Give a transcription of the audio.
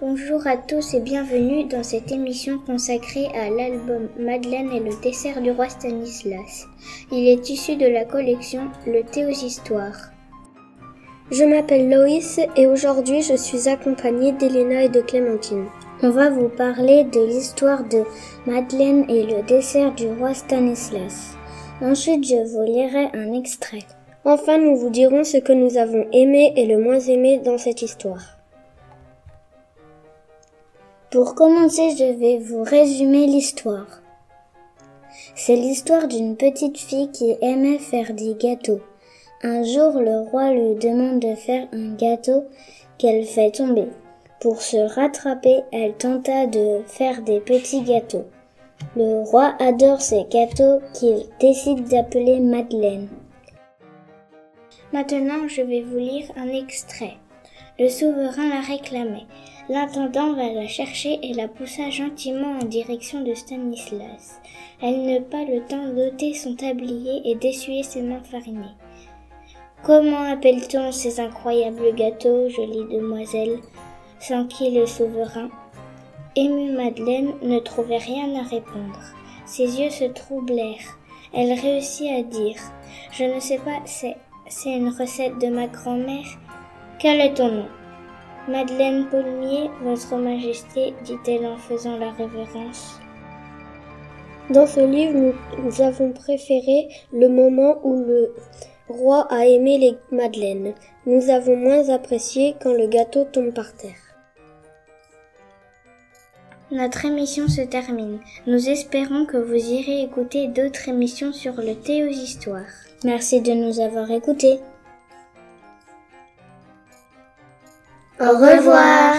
Bonjour à tous et bienvenue dans cette émission consacrée à l'album Madeleine et le dessert du roi Stanislas. Il est issu de la collection Le Théoshistoire. Je m'appelle Loïs et aujourd'hui je suis accompagnée d'Elena et de Clémentine. On va vous parler de l'histoire de Madeleine et le dessert du roi Stanislas. Ensuite, je vous lirai un extrait. Enfin, nous vous dirons ce que nous avons aimé et le moins aimé dans cette histoire. Pour commencer, je vais vous résumer l'histoire. C'est l'histoire d'une petite fille qui aimait faire des gâteaux. Un jour, le roi lui demande de faire un gâteau qu'elle fait tomber. Pour se rattraper, elle tenta de faire des petits gâteaux. Le roi adore ces gâteaux qu'il décide d'appeler Madeleine. Maintenant, je vais vous lire un extrait. Le souverain la réclamait. L'intendant va la chercher et la poussa gentiment en direction de Stanislas. Elle n'eut pas le temps d'ôter son tablier et d'essuyer ses mains farinées. Comment appelle-t-on ces incroyables gâteaux, jolie demoiselle? s'enquit le souverain. Émue Madeleine ne trouvait rien à répondre. Ses yeux se troublèrent. Elle réussit à dire Je ne sais pas, c'est, c'est une recette de ma grand-mère. Quel est ton nom? Madeleine Paulmier, Votre Majesté, dit-elle en faisant la révérence. Dans ce livre, nous, nous avons préféré le moment où le roi a aimé les madeleines. Nous avons moins apprécié quand le gâteau tombe par terre. Notre émission se termine. Nous espérons que vous irez écouter d'autres émissions sur le thé aux histoires. Merci de nous avoir écoutés. Au revoir.